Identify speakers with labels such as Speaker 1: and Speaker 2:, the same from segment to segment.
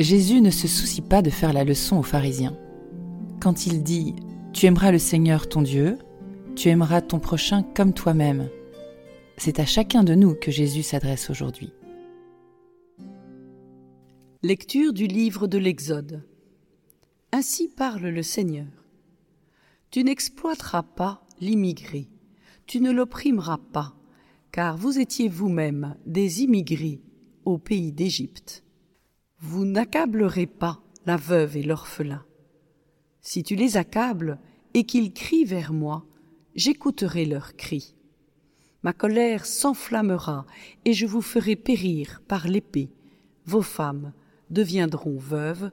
Speaker 1: Jésus ne se soucie pas de faire la leçon aux pharisiens. Quand il dit ⁇ Tu aimeras le Seigneur ton Dieu, tu aimeras ton prochain comme toi-même ⁇ c'est à chacun de nous que Jésus s'adresse aujourd'hui.
Speaker 2: Lecture du livre de l'Exode. Ainsi parle le Seigneur. Tu n'exploiteras pas l'immigré, tu ne l'opprimeras pas, car vous étiez vous-même des immigrés au pays d'Égypte. Vous n'accablerez pas la veuve et l'orphelin. Si tu les accables et qu'ils crient vers moi, j'écouterai leurs cris. Ma colère s'enflammera et je vous ferai périr par l'épée. Vos femmes deviendront veuves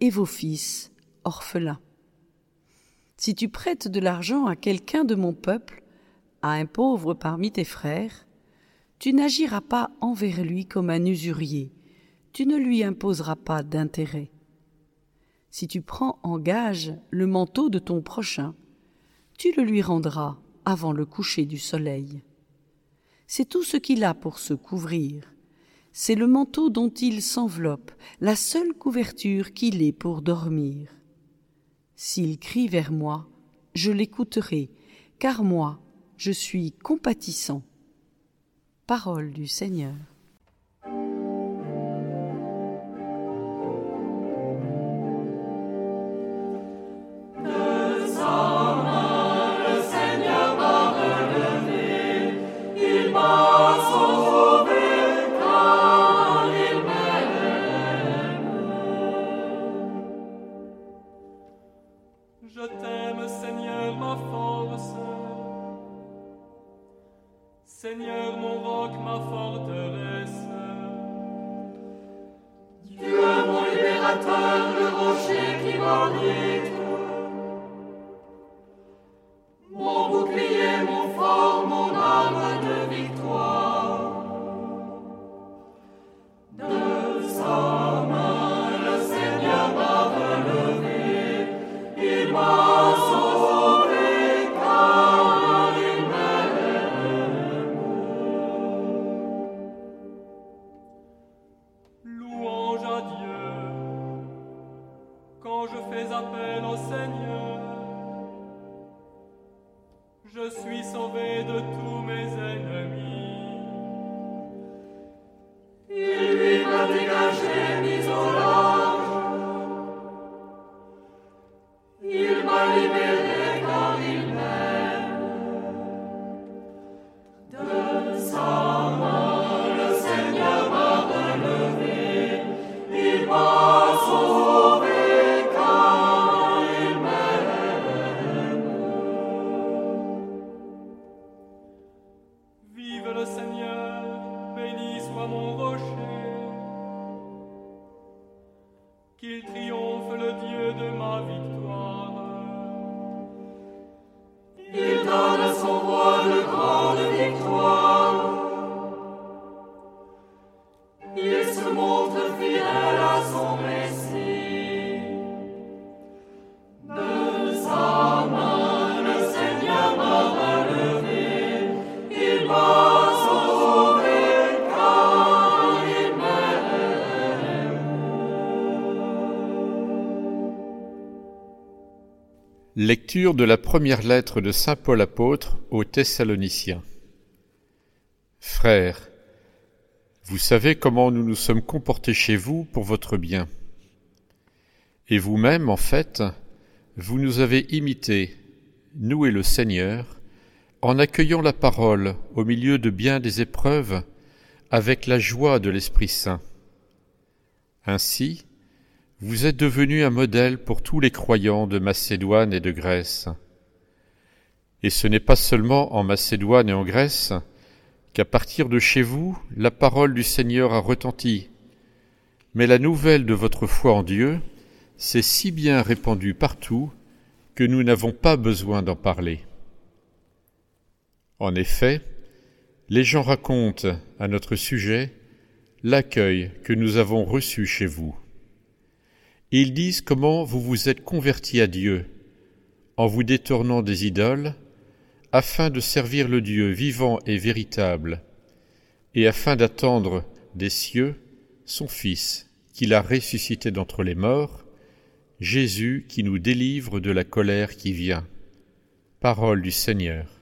Speaker 2: et vos fils orphelins. Si tu prêtes de l'argent à quelqu'un de mon peuple, à un pauvre parmi tes frères, tu n'agiras pas envers lui comme un usurier, tu ne lui imposeras pas d'intérêt. Si tu prends en gage le manteau de ton prochain, tu le lui rendras avant le coucher du soleil. C'est tout ce qu'il a pour se couvrir. C'est le manteau dont il s'enveloppe, la seule couverture qu'il ait pour dormir. S'il crie vers moi, je l'écouterai, car moi, je suis compatissant. Parole du Seigneur.
Speaker 3: Bouclier, mon fort, mon arme de victoire. De sa main, le Seigneur m'a relevé. Il m'a sauvé car il m'aime.
Speaker 4: Louange à Dieu. Quand je fais appel au Seigneur, je suis sauvé de tous mes ennemis.
Speaker 3: Il lui m'a dégagé,
Speaker 5: Lecture de la première lettre de Saint Paul apôtre aux Thessaloniciens. Frères, vous savez comment nous nous sommes comportés chez vous pour votre bien. Et vous-même, en fait, vous nous avez imités, nous et le Seigneur, en accueillant la parole au milieu de bien des épreuves avec la joie de l'Esprit Saint. Ainsi, vous êtes devenus un modèle pour tous les croyants de Macédoine et de Grèce. Et ce n'est pas seulement en Macédoine et en Grèce qu'à partir de chez vous la parole du Seigneur a retenti, mais la nouvelle de votre foi en Dieu s'est si bien répandue partout que nous n'avons pas besoin d'en parler. En effet, les gens racontent à notre sujet l'accueil que nous avons reçu chez vous. Ils disent comment vous vous êtes convertis à Dieu en vous détournant des idoles afin de servir le Dieu vivant et véritable et afin d'attendre des cieux son Fils qu'il a ressuscité d'entre les morts, Jésus qui nous délivre de la colère qui vient. Parole du Seigneur.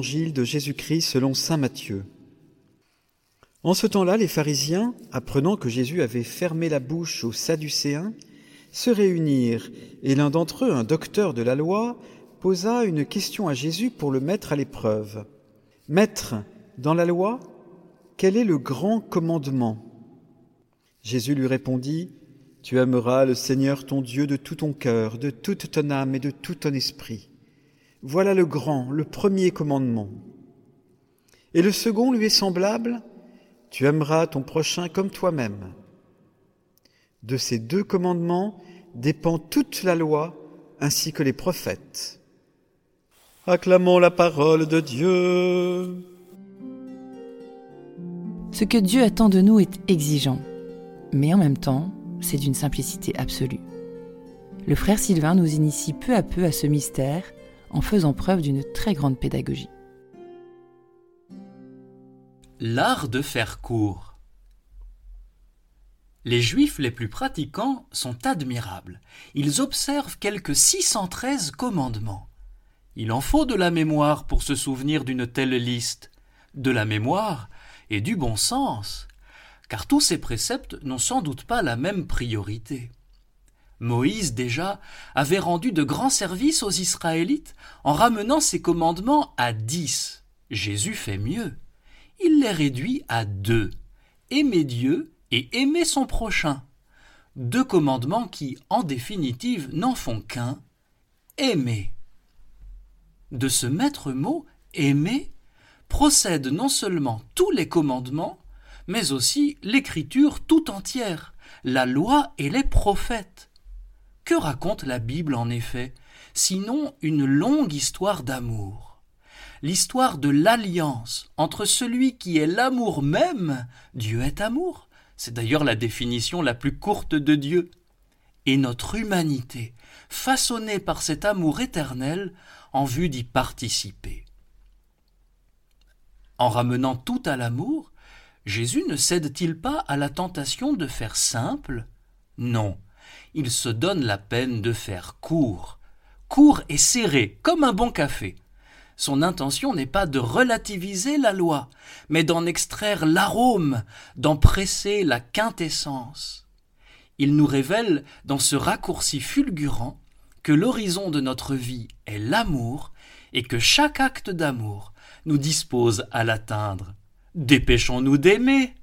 Speaker 6: De Jésus-Christ selon Saint Matthieu. En ce temps-là, les pharisiens, apprenant que Jésus avait fermé la bouche aux Sadducéens, se réunirent, et l'un d'entre eux, un docteur de la loi, posa une question à Jésus pour le mettre à l'épreuve. Maître, dans la loi, quel est le grand commandement? Jésus lui répondit, Tu aimeras le Seigneur ton Dieu de tout ton cœur, de toute ton âme et de tout ton esprit. Voilà le grand, le premier commandement. Et le second lui est semblable, tu aimeras ton prochain comme toi-même. De ces deux commandements dépend toute la loi ainsi que les prophètes. Acclamons la parole de Dieu.
Speaker 1: Ce que Dieu attend de nous est exigeant, mais en même temps, c'est d'une simplicité absolue. Le frère Sylvain nous initie peu à peu à ce mystère en faisant preuve d'une très grande pédagogie.
Speaker 7: L'art de faire court. Les juifs les plus pratiquants sont admirables. Ils observent quelques 613 commandements. Il en faut de la mémoire pour se souvenir d'une telle liste, de la mémoire et du bon sens, car tous ces préceptes n'ont sans doute pas la même priorité. Moïse déjà avait rendu de grands services aux Israélites en ramenant ses commandements à dix. Jésus fait mieux. Il les réduit à deux. Aimer Dieu et aimer son prochain. Deux commandements qui, en définitive, n'en font qu'un. Aimer. De ce maître mot, aimer, procèdent non seulement tous les commandements, mais aussi l'écriture tout entière, la loi et les prophètes. Que raconte la Bible en effet, sinon une longue histoire d'amour. L'histoire de l'alliance entre celui qui est l'amour même, Dieu est amour, c'est d'ailleurs la définition la plus courte de Dieu, et notre humanité, façonnée par cet amour éternel en vue d'y participer. En ramenant tout à l'amour, Jésus ne cède-t-il pas à la tentation de faire simple? Non, il se donne la peine de faire court, court et serré, comme un bon café. Son intention n'est pas de relativiser la loi, mais d'en extraire l'arôme, d'en presser la quintessence. Il nous révèle dans ce raccourci fulgurant que l'horizon de notre vie est l'amour et que chaque acte d'amour nous dispose à l'atteindre. Dépêchons-nous d'aimer.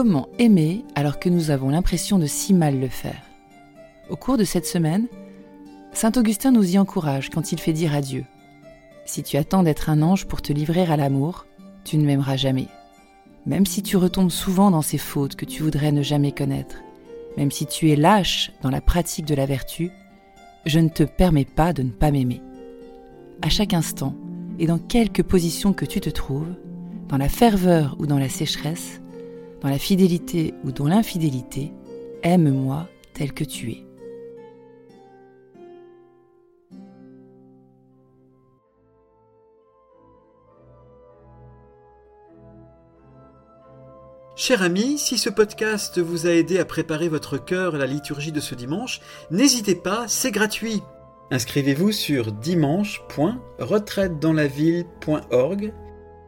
Speaker 1: Comment aimer alors que nous avons l'impression de si mal le faire Au cours de cette semaine, Saint Augustin nous y encourage quand il fait dire à Dieu Si tu attends d'être un ange pour te livrer à l'amour, tu ne m'aimeras jamais. Même si tu retombes souvent dans ces fautes que tu voudrais ne jamais connaître, même si tu es lâche dans la pratique de la vertu, je ne te permets pas de ne pas m'aimer. À chaque instant, et dans quelque position que tu te trouves, dans la ferveur ou dans la sécheresse, dans la fidélité ou dans l'infidélité, aime-moi tel que tu es.
Speaker 6: Cher ami, si ce podcast vous a aidé à préparer votre cœur à la liturgie de ce dimanche, n'hésitez pas, c'est gratuit. Inscrivez-vous sur dimanche.retraitedanslaville.org.